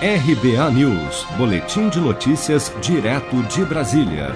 RBA News, Boletim de Notícias, direto de Brasília.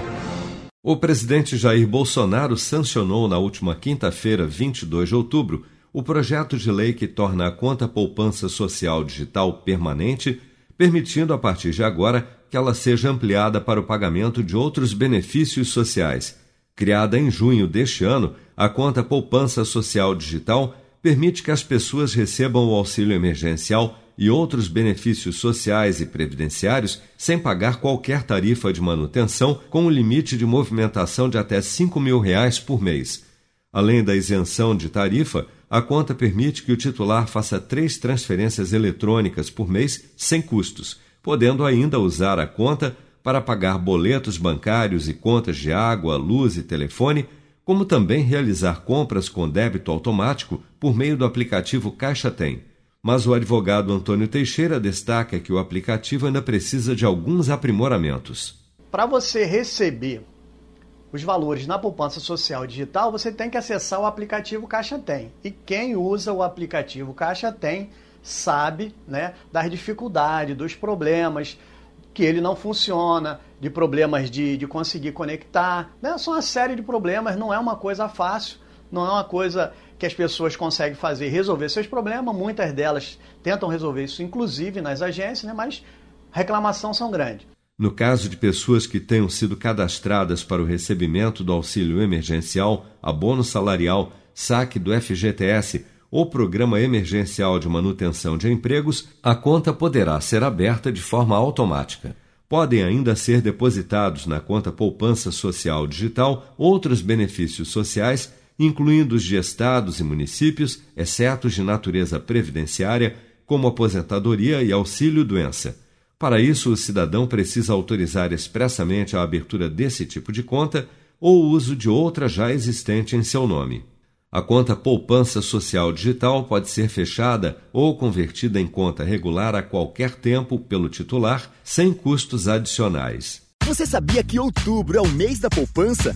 O presidente Jair Bolsonaro sancionou na última quinta-feira, 22 de outubro, o projeto de lei que torna a conta poupança social digital permanente, permitindo a partir de agora que ela seja ampliada para o pagamento de outros benefícios sociais. Criada em junho deste ano, a conta poupança social digital permite que as pessoas recebam o auxílio emergencial e outros benefícios sociais e previdenciários sem pagar qualquer tarifa de manutenção, com um limite de movimentação de até 5 mil reais por mês. Além da isenção de tarifa, a conta permite que o titular faça três transferências eletrônicas por mês sem custos, podendo ainda usar a conta para pagar boletos bancários e contas de água, luz e telefone, como também realizar compras com débito automático por meio do aplicativo Caixa Tem mas o advogado Antônio Teixeira destaca que o aplicativo ainda precisa de alguns aprimoramentos. Para você receber os valores na poupança social digital, você tem que acessar o aplicativo Caixa Tem. E quem usa o aplicativo Caixa Tem sabe né, das dificuldades, dos problemas, que ele não funciona, de problemas de, de conseguir conectar. Né? São uma série de problemas, não é uma coisa fácil, não é uma coisa que as pessoas conseguem fazer resolver seus problemas. Muitas delas tentam resolver isso, inclusive nas agências, né? mas reclamação são grandes. No caso de pessoas que tenham sido cadastradas para o recebimento do auxílio emergencial, abono salarial, saque do FGTS ou Programa Emergencial de Manutenção de Empregos, a conta poderá ser aberta de forma automática. Podem ainda ser depositados na conta Poupança Social Digital outros benefícios sociais incluindo os de estados e municípios, exceto os de natureza previdenciária, como aposentadoria e auxílio-doença. Para isso, o cidadão precisa autorizar expressamente a abertura desse tipo de conta ou o uso de outra já existente em seu nome. A conta Poupança Social Digital pode ser fechada ou convertida em conta regular a qualquer tempo pelo titular, sem custos adicionais. Você sabia que outubro é o mês da poupança?